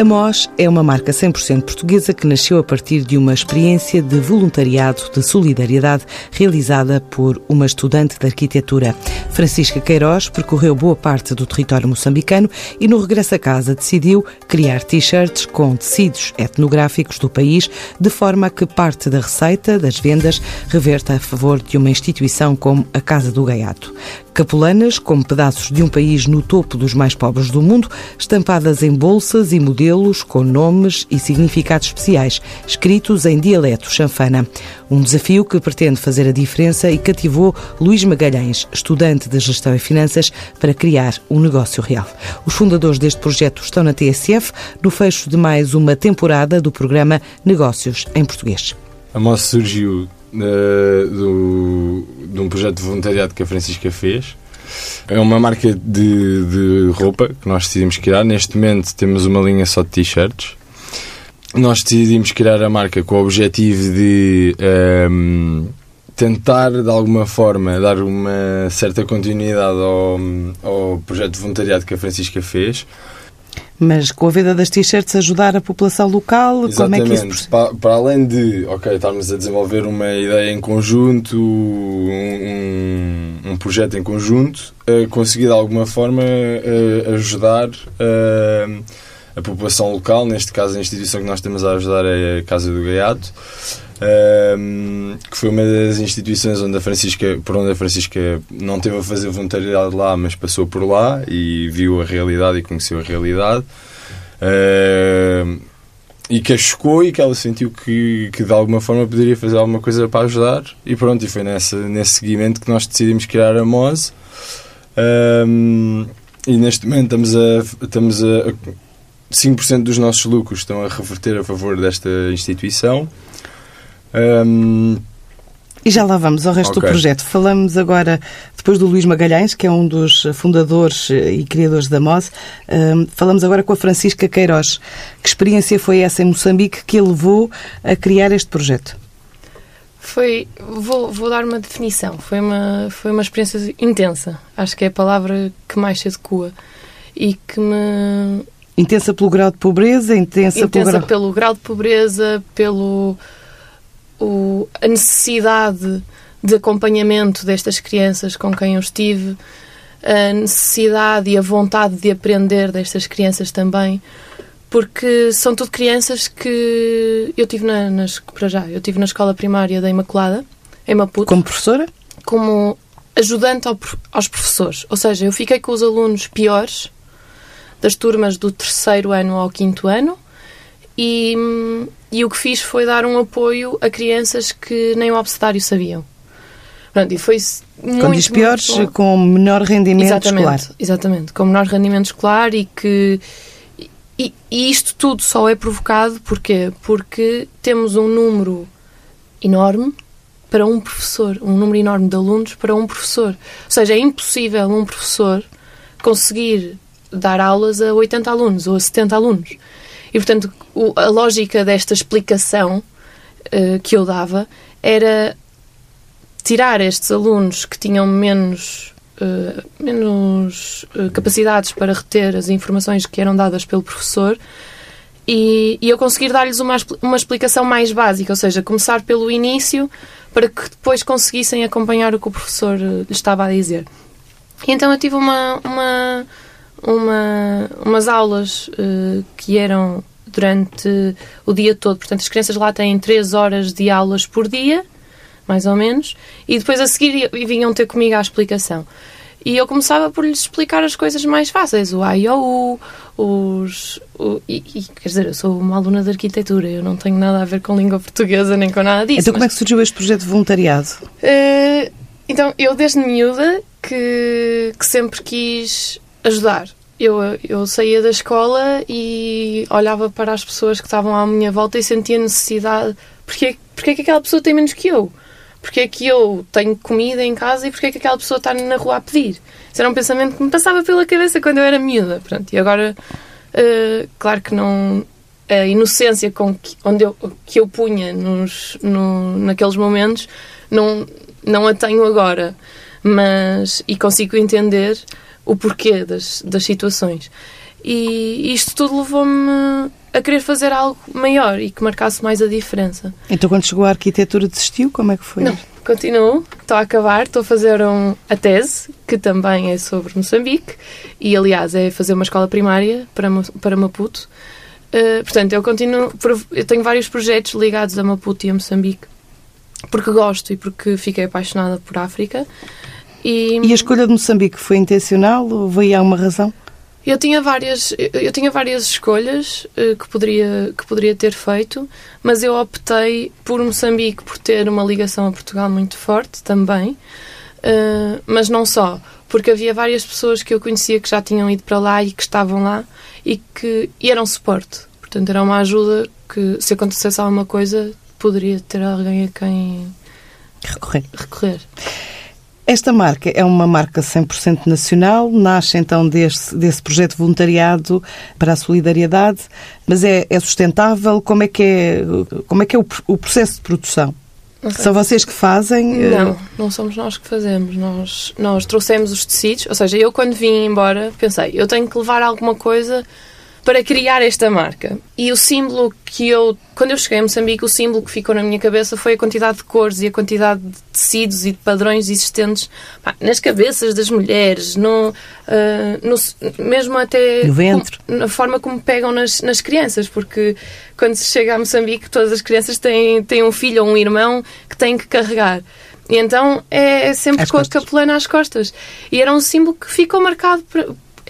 A MOS é uma marca 100% portuguesa que nasceu a partir de uma experiência de voluntariado de solidariedade realizada por uma estudante de arquitetura. Francisca Queiroz percorreu boa parte do território moçambicano e, no regresso a casa, decidiu criar t-shirts com tecidos etnográficos do país, de forma que parte da receita das vendas reverta a favor de uma instituição como a Casa do Gaiato. Capulanas, como pedaços de um país no topo dos mais pobres do mundo, estampadas em bolsas e modelos com nomes e significados especiais, escritos em dialeto chanfana. Um desafio que pretende fazer a diferença e cativou Luís Magalhães, estudante de Gestão e Finanças, para criar um negócio real. Os fundadores deste projeto estão na TSF, no fecho de mais uma temporada do programa Negócios em Português. A moça surgiu uh, do, de um projeto de voluntariado que a Francisca fez. É uma marca de, de roupa que nós decidimos criar. Neste momento temos uma linha só de t-shirts. Nós decidimos criar a marca com o objetivo de um, ehm, tentar, de alguma forma, dar uma certa continuidade ao, ao projeto de voluntariado que a Francisca fez mas com a venda das t-shirts ajudar a população local? Exatamente. Como é que isso... para, para além de, ok, estarmos a desenvolver uma ideia em conjunto, um, um projeto em conjunto, uh, conseguir de alguma forma uh, ajudar uh, a população local, neste caso a instituição que nós temos a ajudar é a Casa do Gaiato, que foi uma das instituições onde a Francisca, por onde a Francisca não teve a fazer voluntariado lá, mas passou por lá e viu a realidade e conheceu a realidade. Uh, e que a chocou e que ela sentiu que, que de alguma forma poderia fazer alguma coisa para ajudar. E pronto, e foi nessa, nesse seguimento que nós decidimos criar a MOS um, e neste momento estamos a, estamos a 5% dos nossos lucros estão a reverter a favor desta instituição um, e já lá vamos ao resto okay. do projeto. Falamos agora, depois do Luís Magalhães, que é um dos fundadores e criadores da MOS, um, falamos agora com a Francisca Queiroz. Que experiência foi essa em Moçambique que a levou a criar este projeto? Foi, vou, vou dar uma definição. Foi uma, foi uma experiência intensa. Acho que é a palavra que mais se adequa e que me. Intensa pelo grau de pobreza, intensa, intensa pelo grau... pelo grau de pobreza, pelo o, a necessidade de acompanhamento destas crianças com quem eu estive, a necessidade e a vontade de aprender destas crianças também, porque são tudo crianças que eu tive na, nas, para já, eu tive na escola primária da Imaculada, em Maputo. Como professora? Como ajudante ao, aos professores. Ou seja, eu fiquei com os alunos piores das turmas do terceiro ano ao quinto ano e, e o que fiz foi dar um apoio a crianças que nem o abecedário sabiam. Pronto, e foi muito, Com diz piores, com menor rendimento exatamente, escolar. Exatamente, com menor rendimento escolar e que. E, e isto tudo só é provocado porquê? porque temos um número enorme para um professor, um número enorme de alunos para um professor. Ou seja, é impossível um professor conseguir dar aulas a 80 alunos ou a 70 alunos. E, portanto, o, a lógica desta explicação uh, que eu dava era tirar estes alunos que tinham menos, uh, menos uh, capacidades para reter as informações que eram dadas pelo professor e, e eu conseguir dar-lhes uma, uma explicação mais básica, ou seja, começar pelo início para que depois conseguissem acompanhar o que o professor lhes estava a dizer. E então eu tive uma, uma uma, umas aulas uh, que eram durante o dia todo. Portanto, as crianças lá têm 3 horas de aulas por dia, mais ou menos, e depois a seguir vinham ter comigo a explicação. E eu começava por lhes explicar as coisas mais fáceis, o A e o U, os... O, e, e, quer dizer, eu sou uma aluna de arquitetura, eu não tenho nada a ver com língua portuguesa nem com nada disso. Então mas... como é que surgiu este projeto de voluntariado? Uh, então, eu desde miúda que, que sempre quis ajudar. Eu, eu saía da escola e olhava para as pessoas que estavam à minha volta e sentia necessidade. Porque, porque é que aquela pessoa tem menos que eu? Porque é que eu tenho comida em casa e porque é que aquela pessoa está na rua a pedir? Isso era um pensamento que me passava pela cabeça quando eu era miúda. Pronto, e agora, uh, claro que não. A inocência com que, onde eu, que eu punha nos, no, naqueles momentos não, não a tenho agora. Mas. E consigo entender o porquê das, das situações. E isto tudo levou-me a querer fazer algo maior e que marcasse mais a diferença. Então, quando chegou à arquitetura, desistiu? Como é que foi? Não, continuo, estou a acabar, estou a fazer um, a tese, que também é sobre Moçambique, e aliás é fazer uma escola primária para, para Maputo. Uh, portanto, eu continuo, eu tenho vários projetos ligados a Maputo e a Moçambique, porque gosto e porque fiquei apaixonada por África. E, e a escolha de Moçambique foi intencional ou veio a uma razão? Eu tinha várias, eu tinha várias escolhas uh, que, poderia, que poderia ter feito, mas eu optei por Moçambique por ter uma ligação a Portugal muito forte também, uh, mas não só, porque havia várias pessoas que eu conhecia que já tinham ido para lá e que estavam lá e que e eram suporte. Portanto, era uma ajuda que, se acontecesse alguma coisa, poderia ter alguém a quem recorrer. recorrer. Esta marca é uma marca 100% nacional, nasce então desse, desse projeto de voluntariado para a solidariedade, mas é, é sustentável? Como é que é, como é, que é o, o processo de produção? São vocês que fazem? Não, não somos nós que fazemos. Nós, nós trouxemos os tecidos, ou seja, eu quando vim embora pensei, eu tenho que levar alguma coisa para criar esta marca. E o símbolo que eu, quando eu cheguei a Moçambique, o símbolo que ficou na minha cabeça foi a quantidade de cores e a quantidade de tecidos e de padrões existentes pá, nas cabeças das mulheres, no, uh, no mesmo até no ventre. Com, na forma como pegam nas, nas crianças, porque quando se chega a Moçambique, todas as crianças têm, têm um filho ou um irmão que têm que carregar. E então é sempre às com costas. a capelana às costas. E era um símbolo que ficou marcado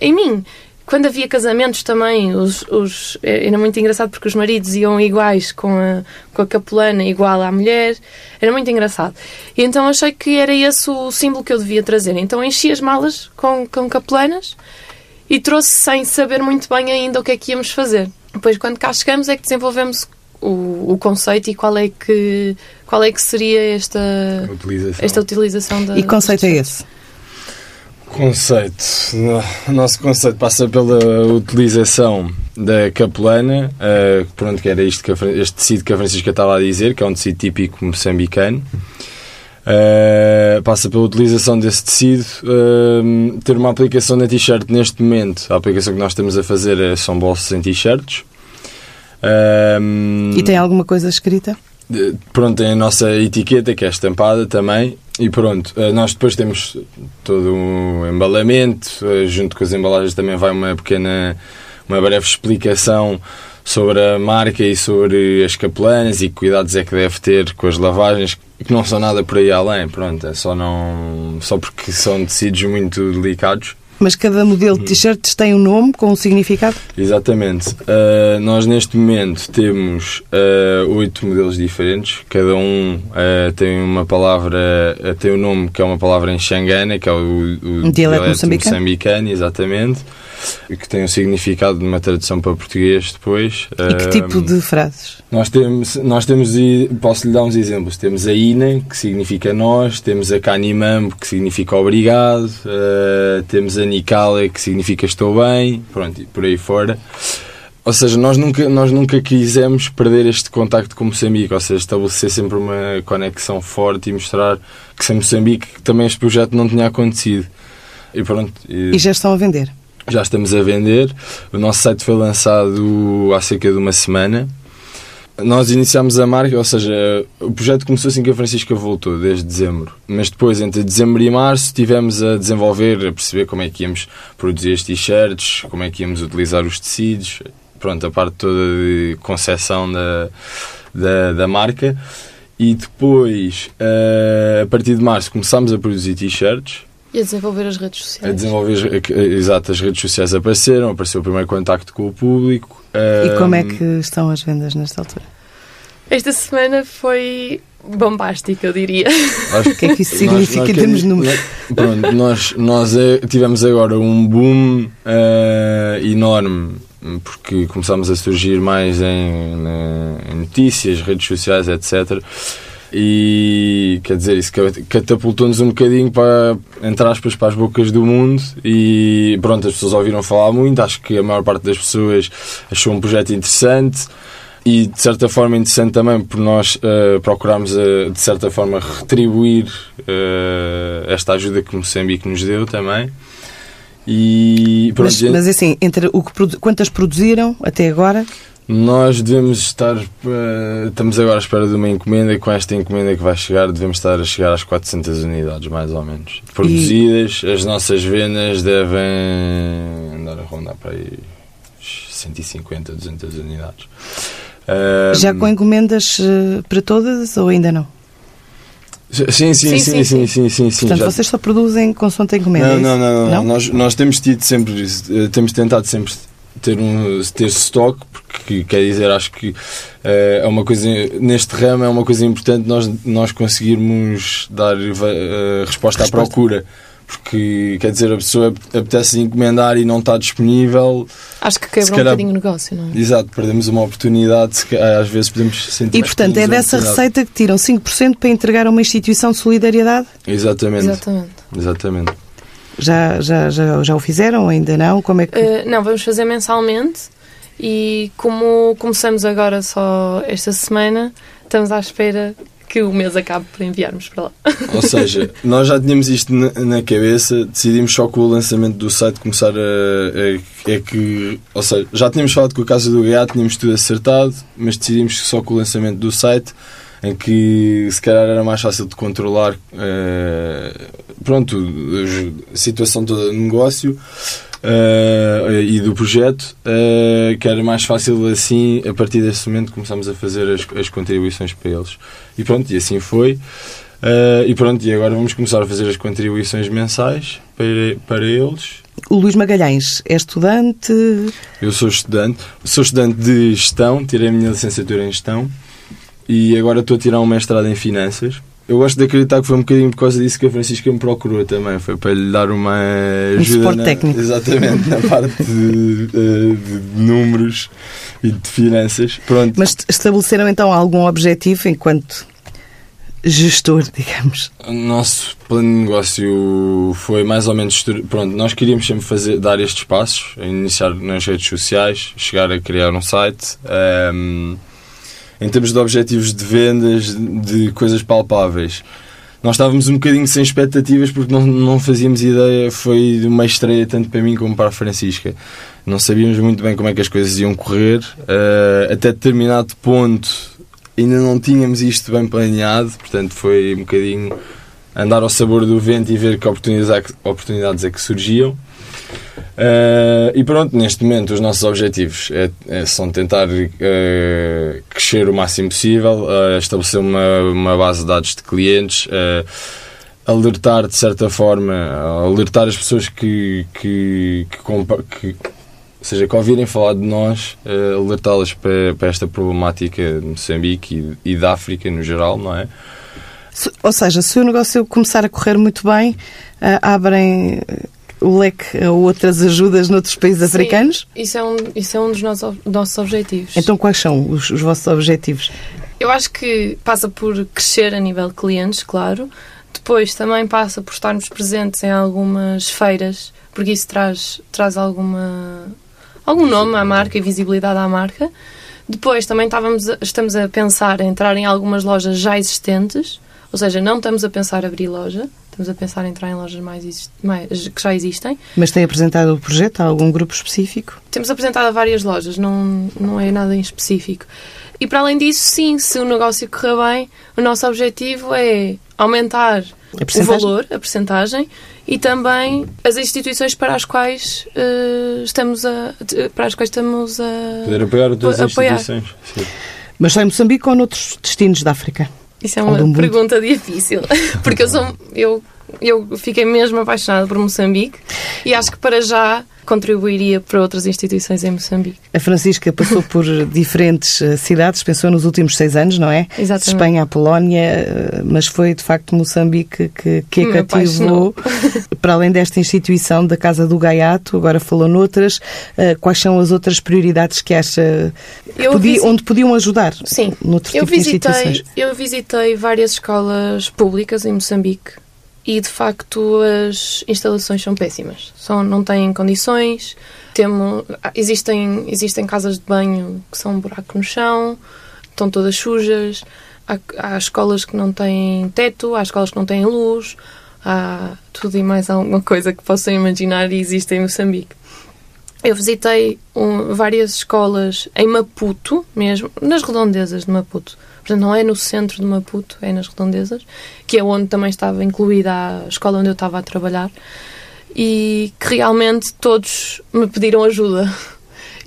em mim quando havia casamentos também, os, os, era muito engraçado porque os maridos iam iguais com a, com a capelana, igual à mulher. Era muito engraçado. E então achei que era esse o símbolo que eu devia trazer. Então enchi as malas com, com capelanas e trouxe sem saber muito bem ainda o que é que íamos fazer. Depois, quando cá chegamos, é que desenvolvemos o, o conceito e qual é que, qual é que seria esta utilização, esta utilização da. E que conceito é esse? Conceito. O nosso conceito passa pela utilização da capelana, uh, pronto, que era isto que a, este tecido que a Francisca estava a dizer, que é um tecido típico moçambicano. Uh, passa pela utilização desse tecido, uh, ter uma aplicação na t-shirt neste momento. A aplicação que nós estamos a fazer é, são bolsos em t-shirts. Uh, e tem alguma coisa escrita? Pronto, tem a nossa etiqueta que é estampada também e pronto, eh, nós depois temos todo um embalamento, eh, junto com as embalagens também vai uma pequena, uma breve explicação sobre a marca e sobre as capelanas e que cuidados é que deve ter com as lavagens, que não são nada por aí além, pronto, é só não só porque são tecidos muito delicados mas cada modelo de t-shirts tem um nome com um significado? Exatamente. Uh, nós neste momento temos uh, oito modelos diferentes. Cada um uh, tem uma palavra, tem um nome que é uma palavra em Xangana, que é o, o um dialeto moçambicano. moçambicano, exatamente. Que tem um significado de uma tradução para português depois. E que tipo de frases? Nós temos, nós temos, posso lhe dar uns exemplos. Temos a Ina, que significa nós, temos a Kanimambo, que significa obrigado, temos a Nicala, que significa estou bem, pronto, e por aí fora. Ou seja, nós nunca, nós nunca quisemos perder este contacto com Moçambique, ou seja, estabelecer sempre uma conexão forte e mostrar que sem Moçambique também este projeto não tinha acontecido. E pronto. E, e já estão a vender? Já estamos a vender. O nosso site foi lançado há cerca de uma semana nós iniciámos a marca, ou seja, o projeto começou assim que a Francisca voltou, desde dezembro. Mas depois, entre dezembro e março, estivemos a desenvolver, a perceber como é que íamos produzir as t-shirts, como é que íamos utilizar os tecidos, pronto, a parte toda de concepção da, da, da marca. E depois, uh, a partir de março, começámos a produzir t-shirts. E a desenvolver as redes sociais. A desenvolver, exato, as redes sociais apareceram, apareceu o primeiro contacto com o público e como é que estão as vendas nesta altura? Esta semana foi bombástica, eu diria. o que é que isso significa em termos de números? Pronto, nós, nós eh, tivemos agora um boom uh, enorme porque começámos a surgir mais em, em notícias, redes sociais, etc. E quer dizer, isso catapultou-nos um bocadinho para, entre aspas, para as bocas do mundo. E pronto, as pessoas ouviram falar muito. Acho que a maior parte das pessoas achou um projeto interessante e de certa forma interessante também por nós uh, procurarmos uh, de certa forma retribuir uh, esta ajuda que Moçambique nos deu também E pronto, Mas, mas assim, entre o que, quantas produziram até agora? Nós devemos estar. eh, estamos agora à espera de uma encomenda e com esta encomenda que vai chegar, devemos estar a chegar às 400 unidades, mais ou menos. Produzidas, as nossas vendas devem andar a rondar para aí 150, 200 unidades. Já com encomendas eh, para todas ou ainda não? Sim, sim, sim, sim, sim, sim, sim, Portanto, vocês só produzem consoante a encomenda? é Não, isso? não, não? Nós, nós temos tido sempre, eh, temos tentado sempre ter um ter stock, porque quer dizer, acho que eh, é uma coisa, neste ramo é uma coisa importante nós, nós conseguirmos dar eh, resposta, à Resposta. procura. Porque, quer dizer, a pessoa apetece encomendar e não está disponível. Acho que quebra um calhar- bocadinho o negócio, não é? Exato, perdemos uma oportunidade, se ca- às vezes podemos sentir E, portanto, é dessa receita que tiram 5% para entregar a uma instituição de solidariedade? Exatamente, Exatamente. exatamente. Já, já, já, já o fizeram? Ainda não? Como é que... Uh, não, vamos fazer mensalmente e como começamos agora só esta semana, estamos à espera que o mês acabe para enviarmos para lá. Ou seja, nós já tínhamos isto na, na cabeça, decidimos só com o lançamento do site começar a, a- É que. Ou seja, já tínhamos falado com o caso do GA, tínhamos tudo acertado, mas decidimos que só com o lançamento do site, em que se calhar era mais fácil de controlar. eh, pronto, a situação toda do negócio. eh, e do projeto, eh, que era mais fácil assim, a partir desse momento começámos a fazer as, as contribuições para eles. E pronto, e assim foi. Eh, e pronto, e agora vamos começar a fazer as contribuições mensais para, para eles. O Luís Magalhães é estudante... Eu sou estudante, sou estudante de gestão, tirei a minha licenciatura em gestão e agora estou a tirar um mestrado em finanças. Eu gosto de acreditar que foi um bocadinho por causa disso que a Francisca me procurou também. Foi para lhe dar uma ajuda. suporte na- técnico. Exatamente, na parte de, de- de números e de finanças. Pronto. Mas estabeleceram então algum objetivo enquanto gestor, digamos? O nosso plano de negócio foi mais ou menos. Pronto, nós queríamos sempre fazer, dar estes passos, iniciar nas redes sociais, chegar a criar um site. ehm, em termos de objetivos de vendas, de coisas palpáveis, nós estávamos um bocadinho sem expectativas porque não, não fazíamos ideia. Foi uma estreia tanto para mim como para a Francisca. Não sabíamos muito bem como é que as coisas iam correr. eh, até determinado ponto ainda não tínhamos isto bem planeado, portanto foi um bocadinho andar ao sabor do vento e ver que oportunidades é oportunidades é que surgiam. Eh, e pronto, neste momento os nossos objetivos é, é- são tentar eh, crescer o máximo possível, eh, estabelecer uma, uma base de dados de clientes, alertar de certa forma, alertar as pessoas que, que, que, que- ou seja, que ouvirem falar de nós, alertá-las para, para esta problemática de Moçambique e, e da África no geral, não é? Ou seja, se o negócio começar a correr muito bem, abrem o leque a outras ajudas noutros países Sim. africanos? Isso é um, isso é um dos nossos, nossos objetivos. Então quais são os, os vossos objetivos? Eu acho que passa por crescer a nível de clientes, claro. Depois também passa por estarmos presentes em algumas feiras, porque isso traz, traz alguma, algum nome à marca e visibilidade à marca. Depois também estávamos a- estamos a pensar em entrar em algumas lojas já existentes, ou seja, não estamos a pensar abrir loja, estamos a pensar em entrar em lojas mais, mais que já existem. Mas tem apresentado o projeto a algum grupo específico? Temos apresentado a várias lojas, não, não é nada em específico. E para além disso, sim, se o negócio correr bem, o nosso objetivo é aumentar A o valor, a percentagem, e também as instituições para as quais eh, estamos a para as quais estamos a Poder apoiar outras Apoiar. instituições. Sim. Mas só em Moçambique ou noutros destinos da África? Isso é uma pergunta difícil, porque eu sou eu eu fiquei mesmo apaixonada por Moçambique e acho que para já contribuiria para outras instituições em Moçambique. A Francisca passou por diferentes eh, cidades, pensou nos últimos seis anos, não é? Exatamente. Espanha Polónia, eh, mas foi de facto Moçambique que, que a cativou. Para além desta instituição da Casa do Gaiato, agora falou noutras, eh, quais são as outras prioridades que acha podia- visi- onde podiam ajudar? Sim, Eu tipo de visitei, eu visitei várias escolas públicas em Moçambique e de facto as instalações são péssimas. São, não têm condições, temo, existem, existem casas de banho que são um buraco no chão, estão todas sujas, há, há escolas que não têm teto, há escolas que não têm luz, há tudo e mais alguma coisa que possam imaginar e existe em Moçambique. Eu visitei um, várias escolas em Maputo, mesmo, nas redondezas de Maputo. Portanto, não é no centro de Maputo, é nas redondezas, que é onde também estava incluída a escola onde eu estava a trabalhar. E que realmente todos me pediram ajuda.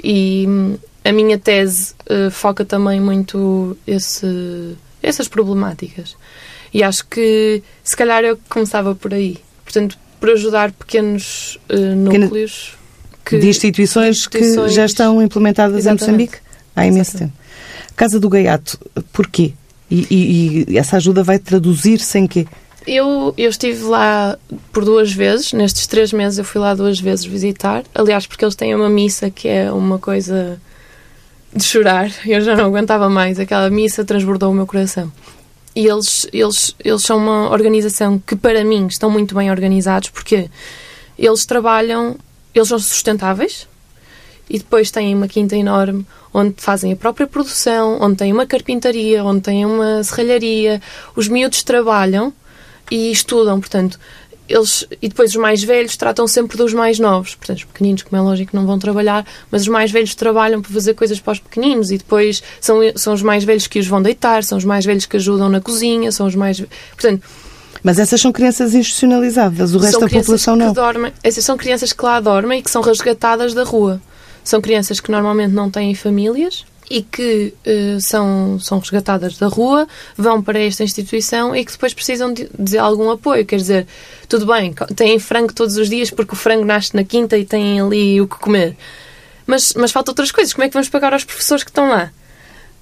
E hum, a minha tese uh, foca também muito esse, essas problemáticas. E acho que se calhar eu começava por aí. Portanto, por ajudar pequenos uh, núcleos que, de instituições, instituições, que já estão implementadas Exatamente. em Moçambique há imenso tempo. Casa do Gaiato, porquê? E, e, e essa ajuda vai traduzir-se em quê? Eu, eu estive lá por duas vezes, nestes três meses eu fui lá duas vezes visitar. Aliás, porque eles têm uma missa que é uma coisa de chorar. Eu já não aguentava mais. Aquela missa transbordou o meu coração. E eles, eles, eles são uma organização que, para mim, estão muito bem organizados porque eles trabalham eles são sustentáveis e depois têm uma quinta enorme onde fazem a própria produção, onde têm uma carpintaria, onde têm uma serralharia. Os miúdos trabalham e estudam, portanto, eles e depois os mais velhos tratam sempre dos mais novos. Portanto, os pequeninos, como é lógico, não vão trabalhar, mas os mais velhos trabalham para fazer coisas para os pequeninos e depois são, são os mais velhos que os vão deitar, são os mais velhos que ajudam na cozinha, são os mais. Portanto, mas essas são crianças institucionalizadas, o resto da população não. Dormem, essas são crianças que lá dormem e que são resgatadas da rua. São crianças que normalmente não têm famílias e que uh, são, são resgatadas da rua, vão para esta instituição e que depois precisam de, de, algum apoio. Quer dizer, tudo bem, têm frango todos os dias porque o frango nasce na quinta e têm ali o que comer. Mas, mas faltam outras coisas. Como é que vamos pagar aos professores que estão lá?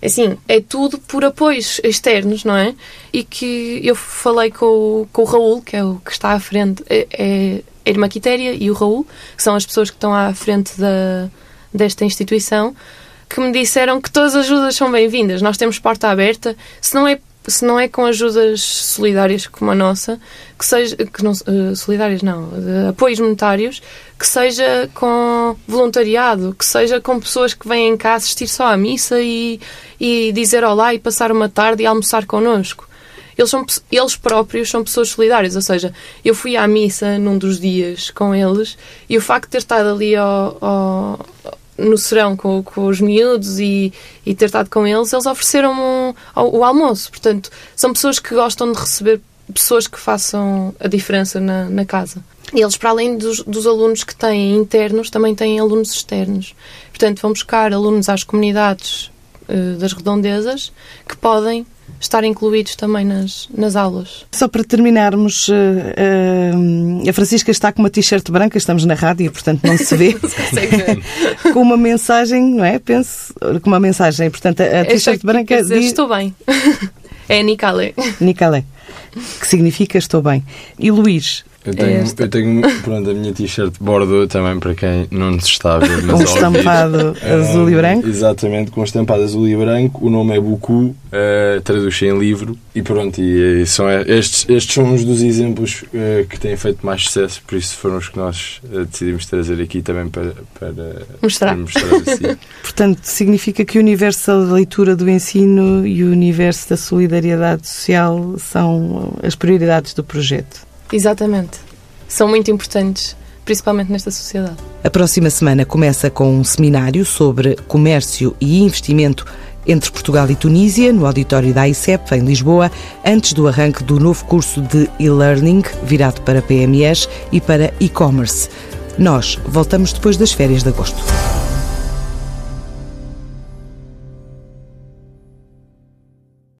Assim, é tudo por apoios externos, não é? E que eu falei com com o Raul, que é o que está à frente, é, é a Irmã Quitéria e o Raul, que são as pessoas que estão à frente da, desta instituição, que me disseram que todas as ajudas são bem-vindas. Nós temos porta aberta. Se não é se não é com ajudas solidárias como a nossa, que seja que não, uh, solidárias não, apoios monetários, que seja com voluntariado, que seja com pessoas que vêm cá assistir só à missa e, e dizer olá e passar uma tarde e almoçar connosco. Eles, são, eles próprios são pessoas solidárias, ou seja, eu fui à missa num dos dias com eles e o facto de ter estado ali ao, ao no serão com, com os miúdos e, e ter estado com eles, eles ofereceram-me um, o almoço. Portanto, são pessoas que gostam de receber pessoas que façam a diferença na, na casa. E eles, para além dos, dos, alunos que têm internos, também têm alunos externos. Portanto, vão buscar alunos às comunidades uh, das redondezas que podem estar incluídos também nas, nas aulas. Só para terminarmos, uh, uh, a Francisca está com uma t-shirt branca, estamos na rádio, portanto não se vê. com uma mensagem, não é? Penso, com uma mensagem. Portanto, a, a t-shirt branca dizer, diz... Estou bem. é Nicale. Nicale. Que significa estou bem. E Luís, eu tenho, eu tenho pronto, a minha t-shirt Bordeaux também para quem não nos está a ver. Mas um estampado azul e branco? Exatamente, com estampado azul e branco. O nome é Buku, uh, traduz em livro. E pronto, e, e são estes, estes são uns dos exemplos uh, que têm feito mais sucesso, por isso foram os que nós uh, decidimos trazer aqui também para, para mostrar. Para mostrar assim. Portanto, significa que o universo da leitura do ensino e o universo da solidariedade social são as prioridades do projeto. Exatamente. São muito importantes, principalmente nesta sociedade. A próxima semana começa com um seminário sobre comércio e investimento entre Portugal e Tunísia, no auditório da ICEP, em Lisboa, antes do arranque do novo curso de e-learning, virado para PMEs e para e-commerce. Nós voltamos depois das férias de agosto.